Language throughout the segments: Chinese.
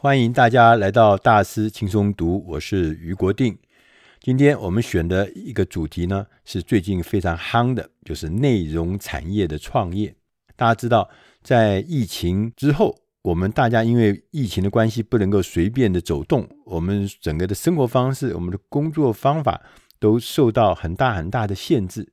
欢迎大家来到大师轻松读，我是余国定。今天我们选的一个主题呢，是最近非常夯的，就是内容产业的创业。大家知道，在疫情之后，我们大家因为疫情的关系，不能够随便的走动，我们整个的生活方式、我们的工作方法都受到很大很大的限制。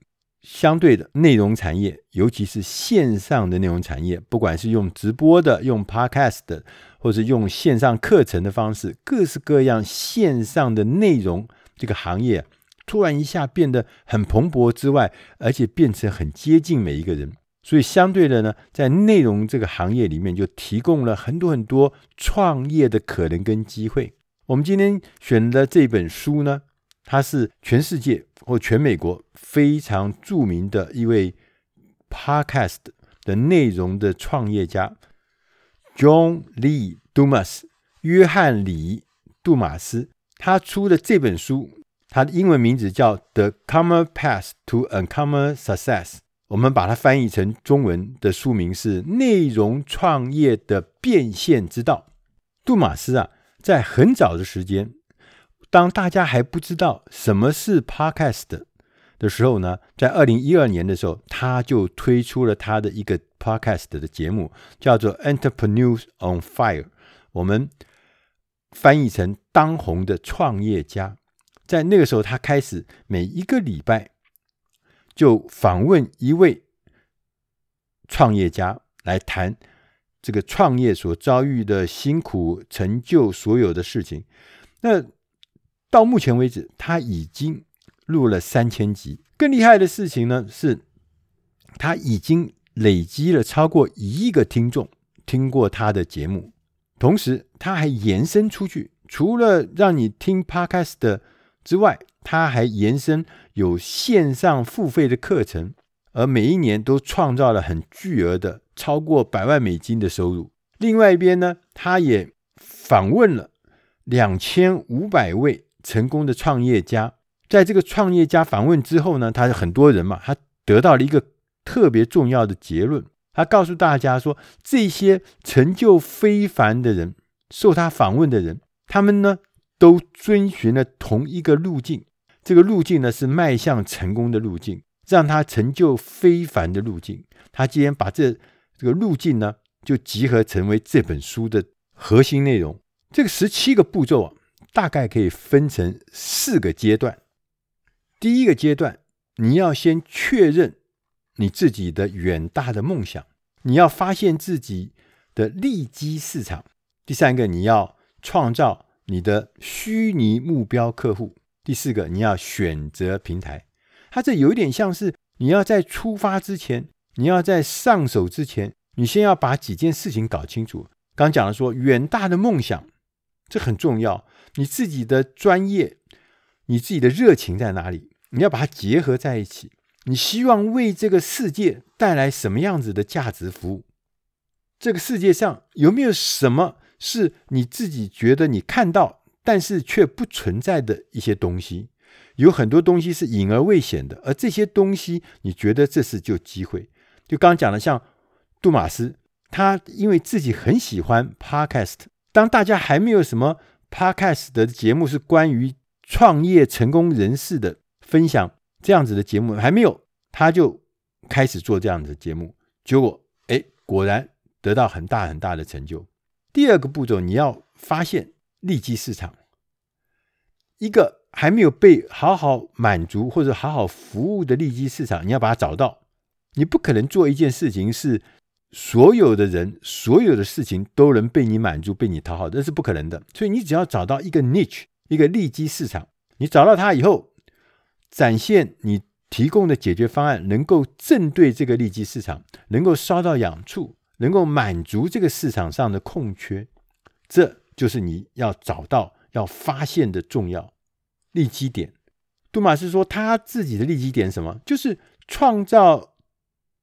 相对的，内容产业，尤其是线上的内容产业，不管是用直播的、用 Podcast 的，或者用线上课程的方式，各式各样线上的内容，这个行业突然一下变得很蓬勃之外，而且变成很接近每一个人。所以，相对的呢，在内容这个行业里面，就提供了很多很多创业的可能跟机会。我们今天选的这本书呢，他是全世界或全美国非常著名的一位 Podcast 的内容的创业家，John Lee Dumas，约翰李杜马斯，他出的这本书，他的英文名字叫《The Common Path to Uncommon Success》。我们把它翻译成中文的书名是《内容创业的变现之道》。杜马斯啊，在很早的时间，当大家还不知道什么是 Podcast 的时候呢，在二零一二年的时候，他就推出了他的一个 Podcast 的节目，叫做《Entrepreneurs on Fire》。我们翻译成“当红的创业家”。在那个时候，他开始每一个礼拜。就访问一位创业家来谈这个创业所遭遇的辛苦、成就所有的事情。那到目前为止，他已经录了三千集。更厉害的事情呢，是他已经累积了超过一亿个听众听过他的节目。同时，他还延伸出去，除了让你听 Podcast 的之外，他还延伸有线上付费的课程，而每一年都创造了很巨额的超过百万美金的收入。另外一边呢，他也访问了两千五百位成功的创业家。在这个创业家访问之后呢，他是很多人嘛，他得到了一个特别重要的结论。他告诉大家说，这些成就非凡的人，受他访问的人，他们呢都遵循了同一个路径。这个路径呢，是迈向成功的路径，让他成就非凡的路径。他今天把这这个路径呢，就集合成为这本书的核心内容。这个十七个步骤啊，大概可以分成四个阶段。第一个阶段，你要先确认你自己的远大的梦想，你要发现自己的利基市场。第三个，你要创造你的虚拟目标客户。第四个，你要选择平台，它这有一点像是你要在出发之前，你要在上手之前，你先要把几件事情搞清楚。刚讲了说，远大的梦想，这很重要。你自己的专业，你自己的热情在哪里？你要把它结合在一起。你希望为这个世界带来什么样子的价值服务？这个世界上有没有什么是你自己觉得你看到？但是却不存在的一些东西，有很多东西是隐而未显的，而这些东西，你觉得这是就机会？就刚刚讲的，像杜马斯，他因为自己很喜欢 Podcast，当大家还没有什么 Podcast 的节目是关于创业成功人士的分享这样子的节目还没有，他就开始做这样子的节目，结果哎，果然得到很大很大的成就。第二个步骤，你要发现。利基市场，一个还没有被好好满足或者好好服务的利基市场，你要把它找到。你不可能做一件事情是所有的人、所有的事情都能被你满足、被你讨好，这是不可能的。所以你只要找到一个 niche，一个利基市场，你找到它以后，展现你提供的解决方案能够正对这个利基市场，能够烧到痒处，能够满足这个市场上的空缺，这。就是你要找到、要发现的重要利基点。杜马斯说，他自己的利基点什么？就是创造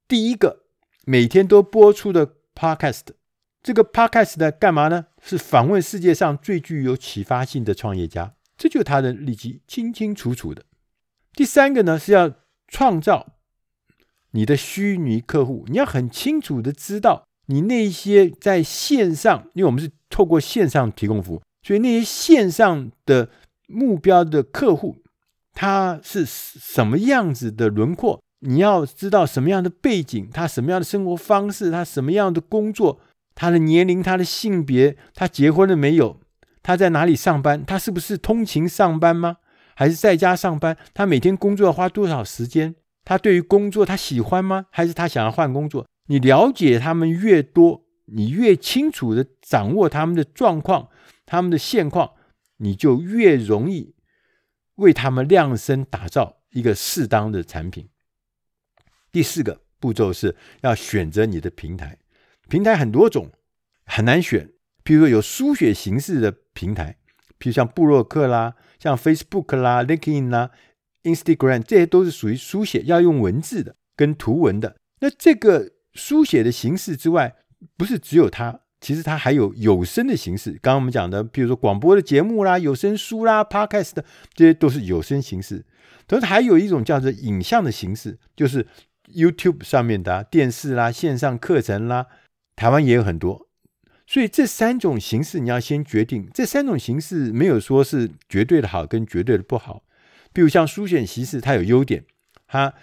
第一个每天都播出的 Podcast。这个 Podcast 的干嘛呢？是访问世界上最具有启发性的创业家，这就是他的利基，清清楚楚的。第三个呢，是要创造你的虚拟客户，你要很清楚的知道你那些在线上，因为我们是。透过线上提供服务，所以那些线上的目标的客户，他是什么样子的轮廓？你要知道什么样的背景，他什么样的生活方式，他什么样的工作，他的年龄，他的性别，他结婚了没有？他在哪里上班？他是不是通勤上班吗？还是在家上班？他每天工作要花多少时间？他对于工作他喜欢吗？还是他想要换工作？你了解他们越多，你越清楚地掌握他们的状况、他们的现况，你就越容易为他们量身打造一个适当的产品。第四个步骤是要选择你的平台，平台很多种，很难选。譬如说有书写形式的平台，譬如像布洛克啦、像 Facebook 啦、LinkedIn 啦、Instagram，这些都是属于书写要用文字的跟图文的。那这个书写的形式之外，不是只有它，其实它还有有声的形式。刚刚我们讲的，譬如说广播的节目啦、有声书啦、Podcast 的，这些都是有声形式。同时还有一种叫做影像的形式，就是。YouTube 上面的、啊、电视啦、线上课程啦，台湾也有很多。所以这三种形式你要先决定，这三种形式没有说是绝对的好跟绝对的不好。比如像书写形式，它有优点，它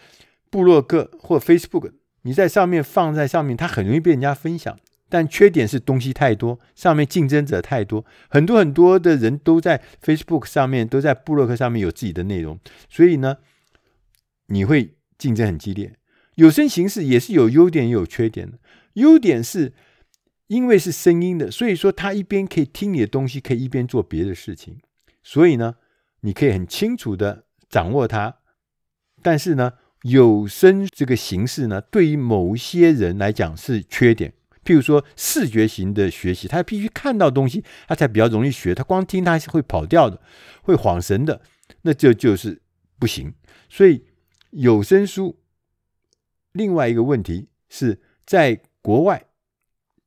部落格或 Facebook，你在上面放在上面，它很容易被人家分享。但缺点是东西太多，上面竞争者太多，很多很多的人都在 Facebook 上面，都在部落格上面有自己的内容，所以呢，你会竞争很激烈。有声形式也是有优点也有缺点的。优点是因为是声音的，所以说他一边可以听你的东西，可以一边做别的事情。所以呢，你可以很清楚的掌握它。但是呢，有声这个形式呢，对于某些人来讲是缺点。譬如说视觉型的学习，他必须看到东西，他才比较容易学。他光听他是会跑调的，会恍神的，那这就，就是不行。所以有声书。另外一个问题是在国外，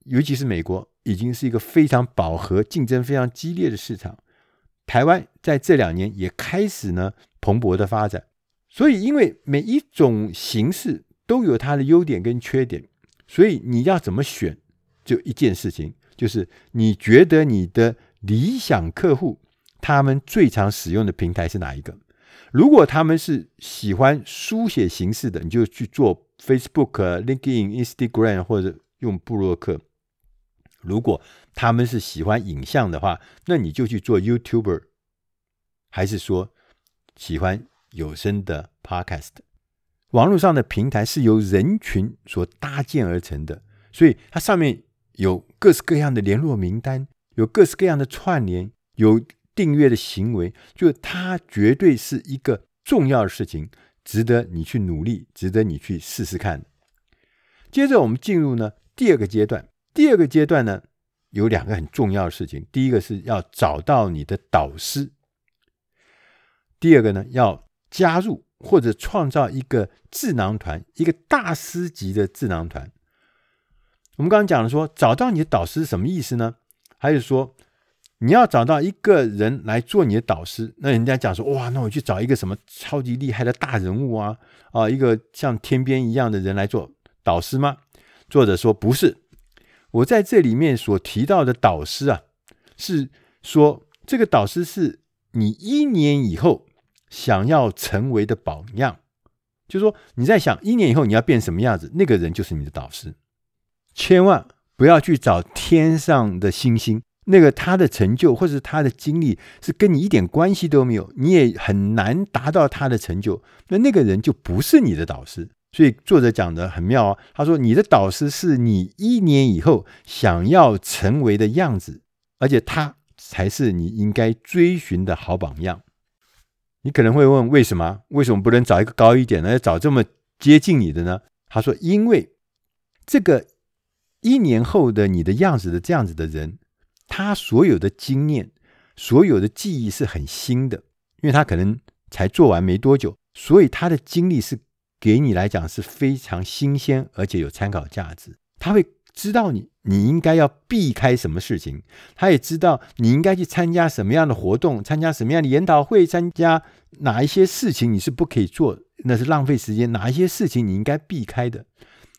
尤其是美国，已经是一个非常饱和、竞争非常激烈的市场。台湾在这两年也开始呢蓬勃的发展。所以，因为每一种形式都有它的优点跟缺点，所以你要怎么选，就一件事情，就是你觉得你的理想客户他们最常使用的平台是哪一个？如果他们是喜欢书写形式的，你就去做。Facebook、LinkedIn、Instagram 或者用部落客。如果他们是喜欢影像的话，那你就去做 YouTuber，还是说喜欢有声的 Podcast？网络上的平台是由人群所搭建而成的，所以它上面有各式各样的联络名单，有各式各样的串联，有订阅的行为，就它绝对是一个重要的事情。值得你去努力，值得你去试试看。接着我们进入呢第二个阶段。第二个阶段呢有两个很重要的事情。第一个是要找到你的导师。第二个呢要加入或者创造一个智囊团，一个大师级的智囊团。我们刚刚讲了说，找到你的导师什么意思呢？还是说，你要找到一个人来做你的导师，那人家讲说，哇，那我去找一个什么超级厉害的大人物啊，啊，一个像天边一样的人来做导师吗？作者说不是，我在这里面所提到的导师啊，是说这个导师是你一年以后想要成为的榜样，就是说你在想一年以后你要变什么样子，那个人就是你的导师，千万不要去找天上的星星。那个他的成就或者他的经历是跟你一点关系都没有，你也很难达到他的成就，那那个人就不是你的导师。所以作者讲的很妙啊，他说你的导师是你一年以后想要成为的样子，而且他才是你应该追寻的好榜样。你可能会问，为什么？为什么不能找一个高一点的？要找这么接近你的呢？他说，因为这个一年后的你的样子的这样子的人。他所有的经验、所有的记忆是很新的，因为他可能才做完没多久，所以他的经历是给你来讲是非常新鲜，而且有参考价值。他会知道你你应该要避开什么事情，他也知道你应该去参加什么样的活动，参加什么样的研讨会，参加哪一些事情你是不可以做，那是浪费时间，哪一些事情你应该避开的。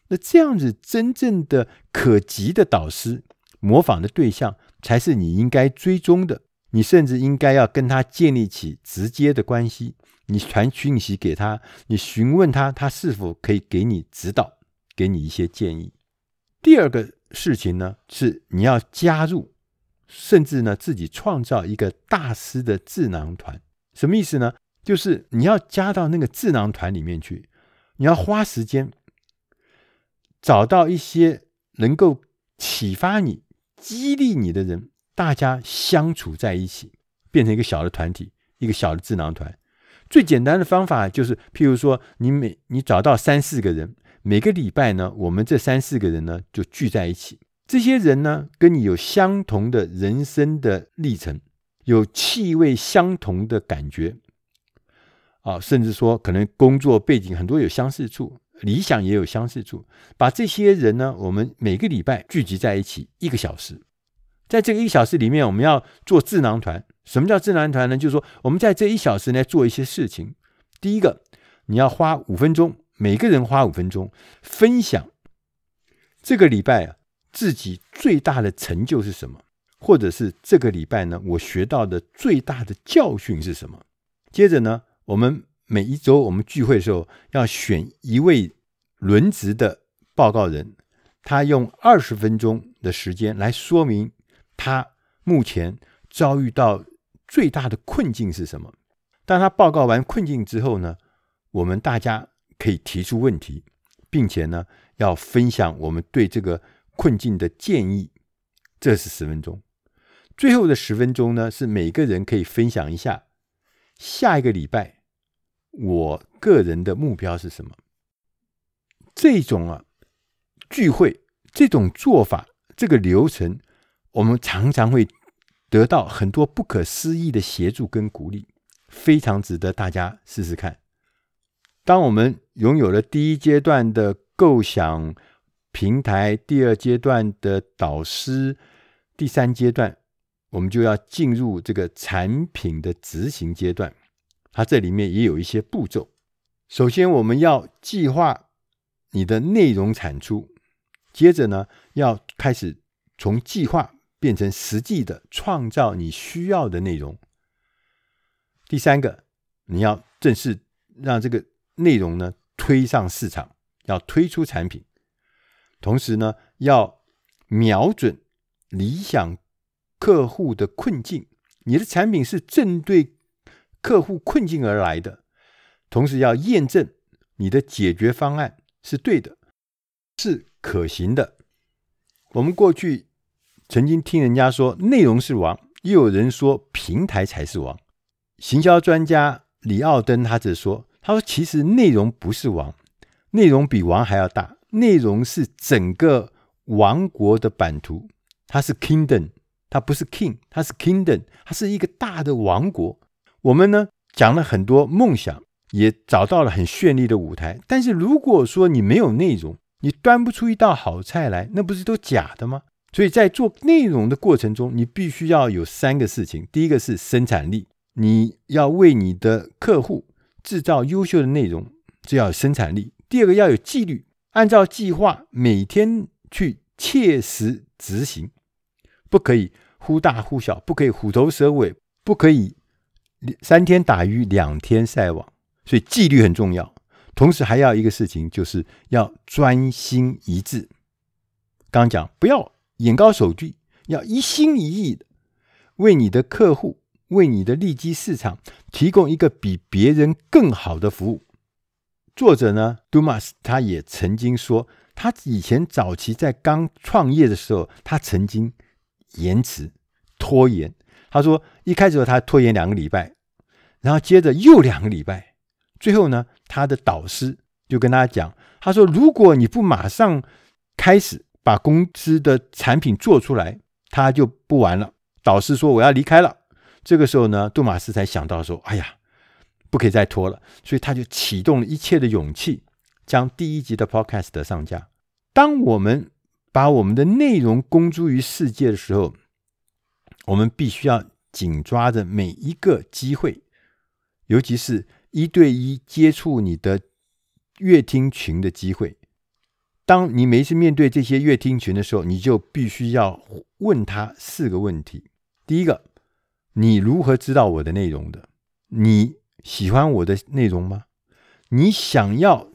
那这样子真正的可及的导师，模仿的对象。才是你应该追踪的。你甚至应该要跟他建立起直接的关系。你传讯息给他，你询问他，他是否可以给你指导，给你一些建议。第二个事情呢，是你要加入，甚至呢自己创造一个大师的智囊团。什么意思呢？就是你要加到那个智囊团里面去，你要花时间找到一些能够启发你、激励你的人。大家相处在一起，变成一个小的团体，一个小的智囊团。最简单的方法就是，譬如说，你每你找到三四个人，每个礼拜呢，我们这三四个人呢就聚在一起。这些人呢，跟你有相同的人生的历程，有气味相同的感觉，啊，甚至说可能工作背景很多有相似处，理想也有相似处。把这些人呢，我们每个礼拜聚集在一起一个小时。在这个一小时里面，我们要做智囊团。什么叫智囊团呢？就是说，我们在这一小时内做一些事情。第一个，你要花五分钟，每个人花五分钟，分享这个礼拜啊自己最大的成就是什么，或者是这个礼拜呢我学到的最大的教训是什么。接着呢，我们每一周我们聚会的时候，要选一位轮值的报告人，他用二十分钟的时间来说明。他目前遭遇到最大的困境是什么？当他报告完困境之后呢，我们大家可以提出问题，并且呢，要分享我们对这个困境的建议。这是十分钟。最后的十分钟呢，是每个人可以分享一下下一个礼拜我个人的目标是什么。这种啊聚会，这种做法，这个流程。我们常常会得到很多不可思议的协助跟鼓励，非常值得大家试试看。当我们拥有了第一阶段的构想平台，第二阶段的导师，第三阶段，我们就要进入这个产品的执行阶段。它这里面也有一些步骤。首先，我们要计划你的内容产出，接着呢，要开始从计划。变成实际的创造你需要的内容。第三个，你要正式让这个内容呢推上市场，要推出产品。同时呢，要瞄准理想客户的困境，你的产品是针对客户困境而来的。同时要验证你的解决方案是对的，是可行的。我们过去。曾经听人家说内容是王，又有人说平台才是王。行销专家李奥登他则说：“他说其实内容不是王，内容比王还要大。内容是整个王国的版图，它是 kingdom，它不是 king，它是 kingdom，它是一个大的王国。我们呢讲了很多梦想，也找到了很绚丽的舞台。但是如果说你没有内容，你端不出一道好菜来，那不是都假的吗？”所以在做内容的过程中，你必须要有三个事情。第一个是生产力，你要为你的客户制造优秀的内容，这要有生产力。第二个要有纪律，按照计划每天去切实执行，不可以忽大忽小，不可以虎头蛇尾，不可以三天打鱼两天晒网。所以纪律很重要。同时还要一个事情，就是要专心一致。刚讲不要。眼高手低，要一心一意的为你的客户、为你的利基市场提供一个比别人更好的服务。作者呢，Dumas 他也曾经说，他以前早期在刚创业的时候，他曾经延迟、拖延。他说，一开始他拖延两个礼拜，然后接着又两个礼拜，最后呢，他的导师就跟他讲，他说，如果你不马上开始。把公司的产品做出来，他就不玩了。导师说：“我要离开了。”这个时候呢，杜马斯才想到说：“哎呀，不可以再拖了。”所以他就启动了一切的勇气，将第一集的 Podcast 上架。当我们把我们的内容公诸于世界的时候，我们必须要紧抓着每一个机会，尤其是一对一接触你的乐听群的机会。当你每一次面对这些乐听群的时候，你就必须要问他四个问题：第一个，你如何知道我的内容的？你喜欢我的内容吗？你想要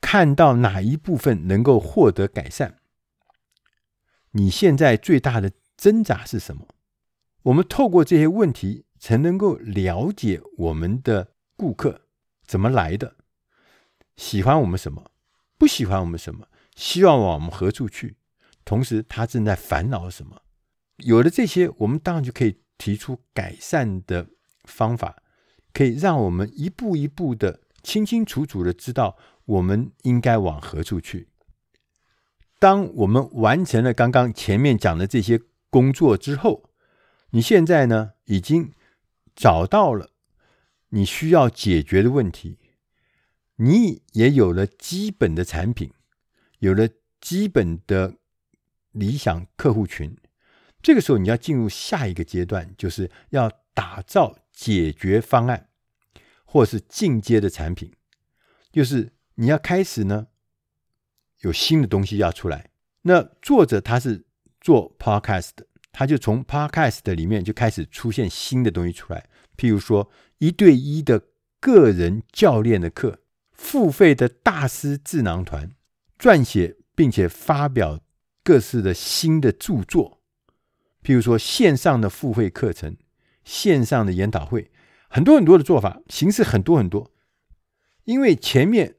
看到哪一部分能够获得改善？你现在最大的挣扎是什么？我们透过这些问题，才能够了解我们的顾客怎么来的，喜欢我们什么，不喜欢我们什么，希望往我们何处去，同时他正在烦恼什么。有了这些，我们当然就可以提出改善的方法，可以让我们一步一步的清清楚楚的知道我们应该往何处去。当我们完成了刚刚前面讲的这些工作之后，你现在呢，已经找到了你需要解决的问题，你也有了基本的产品，有了基本的理想客户群。这个时候，你要进入下一个阶段，就是要打造解决方案，或是进阶的产品，就是你要开始呢。有新的东西要出来，那作者他是做 podcast，他就从 podcast 里面就开始出现新的东西出来，譬如说一对一的个人教练的课，付费的大师智囊团，撰写并且发表各式的新的著作，譬如说线上的付费课程、线上的研讨会，很多很多的做法，形式很多很多，因为前面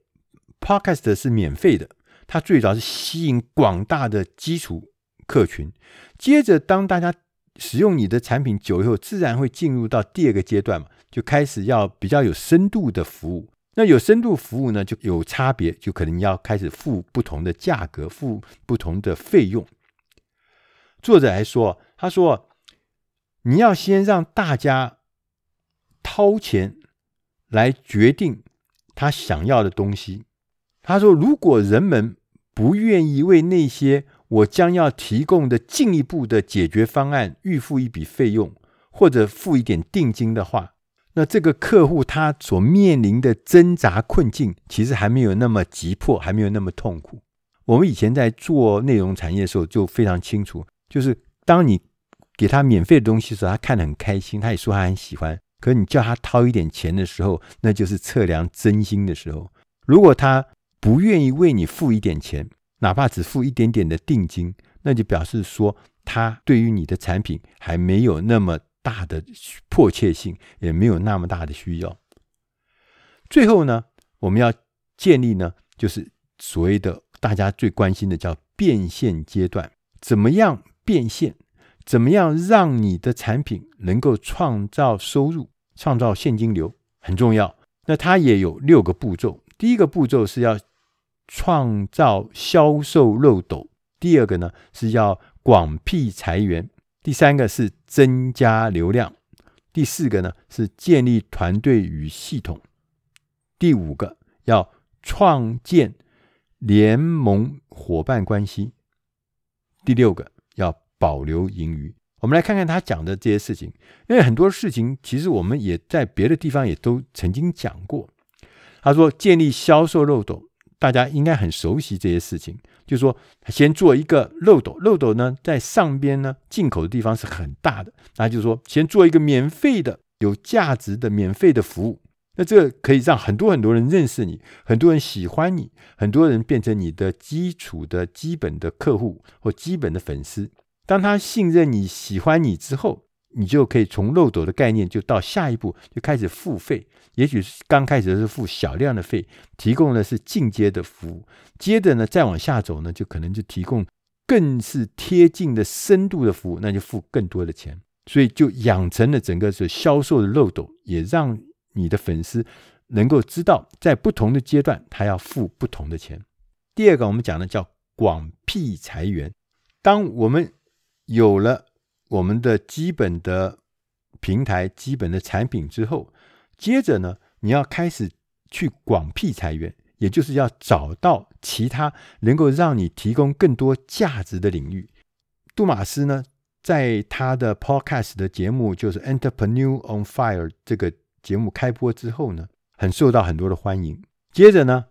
podcast 是免费的。它最早是吸引广大的基础客群，接着当大家使用你的产品久以后，自然会进入到第二个阶段嘛，就开始要比较有深度的服务。那有深度服务呢，就有差别，就可能要开始付不同的价格，付不同的费用。作者还说，他说你要先让大家掏钱来决定他想要的东西。他说，如果人们不愿意为那些我将要提供的进一步的解决方案预付一笔费用，或者付一点定金的话，那这个客户他所面临的挣扎困境，其实还没有那么急迫，还没有那么痛苦。我们以前在做内容产业的时候，就非常清楚，就是当你给他免费的东西的时候，他看得很开心，他也说他很喜欢。可你叫他掏一点钱的时候，那就是测量真心的时候。如果他不愿意为你付一点钱，哪怕只付一点点的定金，那就表示说他对于你的产品还没有那么大的迫切性，也没有那么大的需要。最后呢，我们要建立呢，就是所谓的大家最关心的叫变现阶段，怎么样变现？怎么样让你的产品能够创造收入、创造现金流很重要。那它也有六个步骤，第一个步骤是要。创造销售漏斗，第二个呢是要广辟财源，第三个是增加流量，第四个呢是建立团队与系统，第五个要创建联盟伙伴关系，第六个要保留盈余。我们来看看他讲的这些事情，因为很多事情其实我们也在别的地方也都曾经讲过。他说建立销售漏斗。大家应该很熟悉这些事情，就是说，先做一个漏斗，漏斗呢在上边呢，进口的地方是很大的，那就是说，先做一个免费的、有价值的免费的服务，那这可以让很多很多人认识你，很多人喜欢你，很多人变成你的基础的基本的客户或基本的粉丝。当他信任你、喜欢你之后，你就可以从漏斗的概念，就到下一步，就开始付费。也许是刚开始是付小量的费，提供的是进阶的服务。接着呢，再往下走呢，就可能就提供更是贴近的深度的服务，那就付更多的钱。所以就养成了整个是销售的漏斗，也让你的粉丝能够知道，在不同的阶段，他要付不同的钱。第二个，我们讲的叫广辟财源。当我们有了我们的基本的平台、基本的产品之后，接着呢，你要开始去广辟财源，也就是要找到其他能够让你提供更多价值的领域。杜马斯呢，在他的 Podcast 的节目，就是 Entrepreneur on Fire 这个节目开播之后呢，很受到很多的欢迎。接着呢，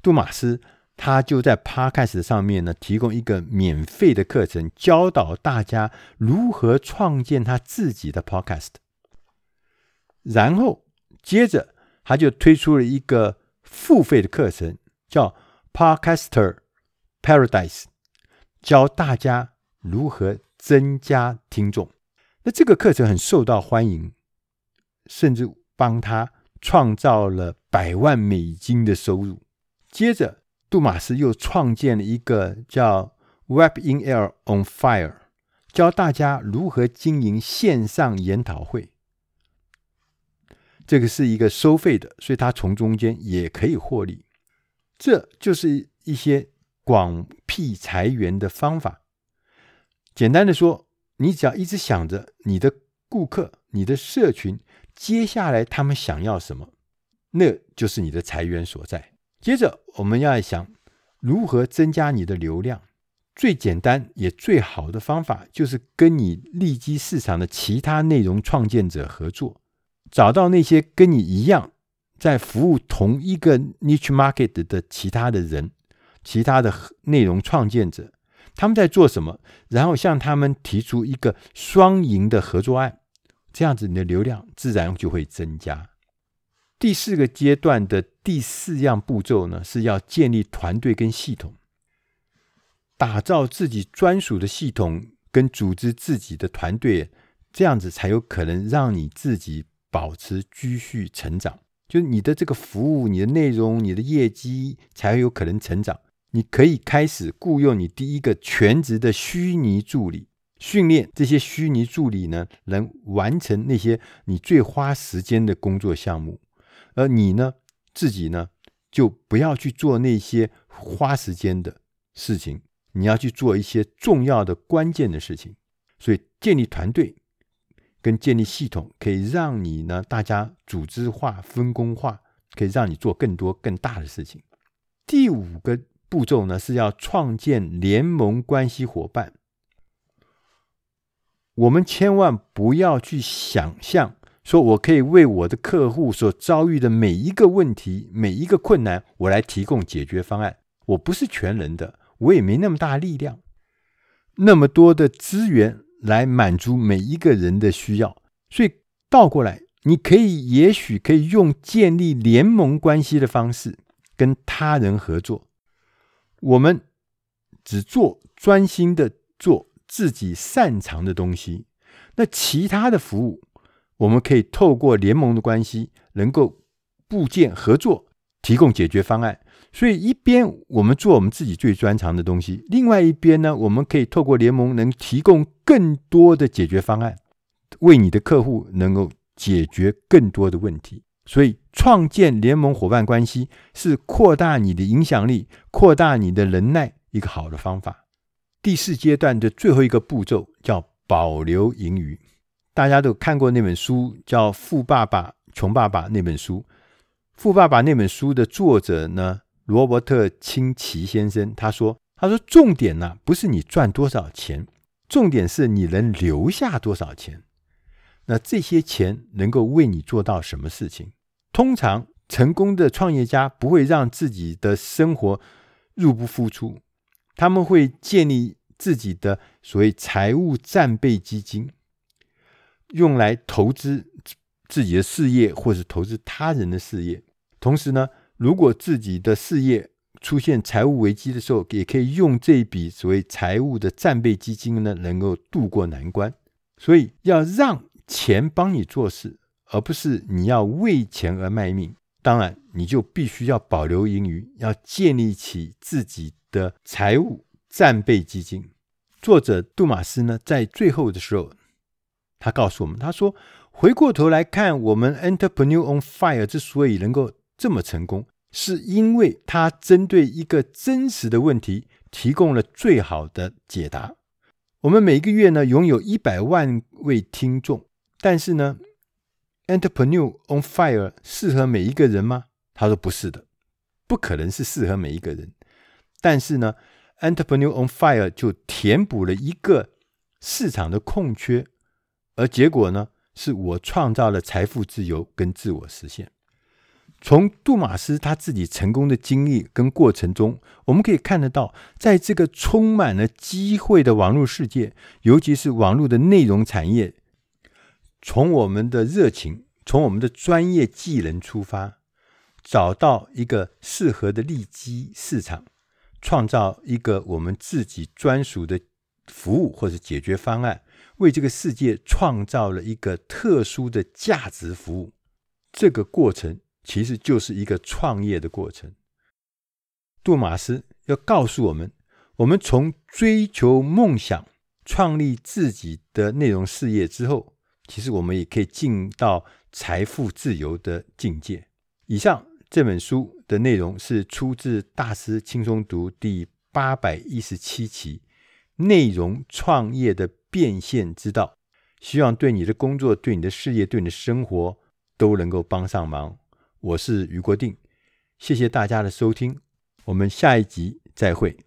杜马斯他就在 Podcast 上面呢，提供一个免费的课程，教导大家如何创建他自己的 Podcast。然后接着他就推出了一个付费的课程，叫 Podcaster Paradise，教大家如何增加听众。那这个课程很受到欢迎，甚至帮他创造了百万美金的收入。接着。杜马斯又创建了一个叫 Web in Air on Fire，教大家如何经营线上研讨会。这个是一个收费的，所以他从中间也可以获利。这就是一些广辟财源的方法。简单的说，你只要一直想着你的顾客、你的社群，接下来他们想要什么，那就是你的财源所在。接着，我们要想如何增加你的流量。最简单也最好的方法，就是跟你利基市场的其他内容创建者合作，找到那些跟你一样在服务同一个 niche market 的其他的人，其他的内容创建者，他们在做什么，然后向他们提出一个双赢的合作案，这样子你的流量自然就会增加。第四个阶段的第四样步骤呢，是要建立团队跟系统，打造自己专属的系统跟组织自己的团队，这样子才有可能让你自己保持继续成长。就是你的这个服务、你的内容、你的业绩才有可能成长。你可以开始雇佣你第一个全职的虚拟助理，训练这些虚拟助理呢，能完成那些你最花时间的工作项目。而你呢，自己呢，就不要去做那些花时间的事情，你要去做一些重要的、关键的事情。所以，建立团队跟建立系统，可以让你呢，大家组织化、分工化，可以让你做更多、更大的事情。第五个步骤呢，是要创建联盟关系伙伴。我们千万不要去想象。说我可以为我的客户所遭遇的每一个问题、每一个困难，我来提供解决方案。我不是全能的，我也没那么大力量，那么多的资源来满足每一个人的需要。所以倒过来，你可以也许可以用建立联盟关系的方式跟他人合作。我们只做专心的做自己擅长的东西，那其他的服务。我们可以透过联盟的关系，能够部件合作，提供解决方案。所以一边我们做我们自己最专长的东西，另外一边呢，我们可以透过联盟，能提供更多的解决方案，为你的客户能够解决更多的问题。所以创建联盟伙伴关系是扩大你的影响力、扩大你的能耐一个好的方法。第四阶段的最后一个步骤叫保留盈余。大家都看过那本书，叫《富爸爸穷爸爸》那本书。《富爸爸》那本书的作者呢，罗伯特清崎先生，他说：“他说重点呢，不是你赚多少钱，重点是你能留下多少钱。那这些钱能够为你做到什么事情？通常成功的创业家不会让自己的生活入不敷出，他们会建立自己的所谓财务战备基金。”用来投资自己的事业，或是投资他人的事业。同时呢，如果自己的事业出现财务危机的时候，也可以用这一笔所谓财务的战备基金呢，能够渡过难关。所以，要让钱帮你做事，而不是你要为钱而卖命。当然，你就必须要保留盈余，要建立起自己的财务战备基金。作者杜马斯呢，在最后的时候。他告诉我们：“他说，回过头来看，我们 Entrepreneur on Fire 之所以能够这么成功，是因为他针对一个真实的问题提供了最好的解答。我们每个月呢，拥有一百万位听众，但是呢，Entrepreneur on Fire 适合每一个人吗？他说不是的，不可能是适合每一个人。但是呢，Entrepreneur on Fire 就填补了一个市场的空缺。”而结果呢，是我创造了财富自由跟自我实现。从杜马斯他自己成功的经历跟过程中，我们可以看得到，在这个充满了机会的网络世界，尤其是网络的内容产业，从我们的热情，从我们的专业技能出发，找到一个适合的利基市场，创造一个我们自己专属的服务或者解决方案，为这个世界创造了一个特殊的价值服务。这个过程。其实就是一个创业的过程。杜马斯要告诉我们：我们从追求梦想、创立自己的内容事业之后，其实我们也可以进到财富自由的境界。以上这本书的内容是出自《大师轻松读》第八百一十七期《内容创业的变现之道》，希望对你的工作、对你的事业、对你的生活都能够帮上忙。我是余国定，谢谢大家的收听，我们下一集再会。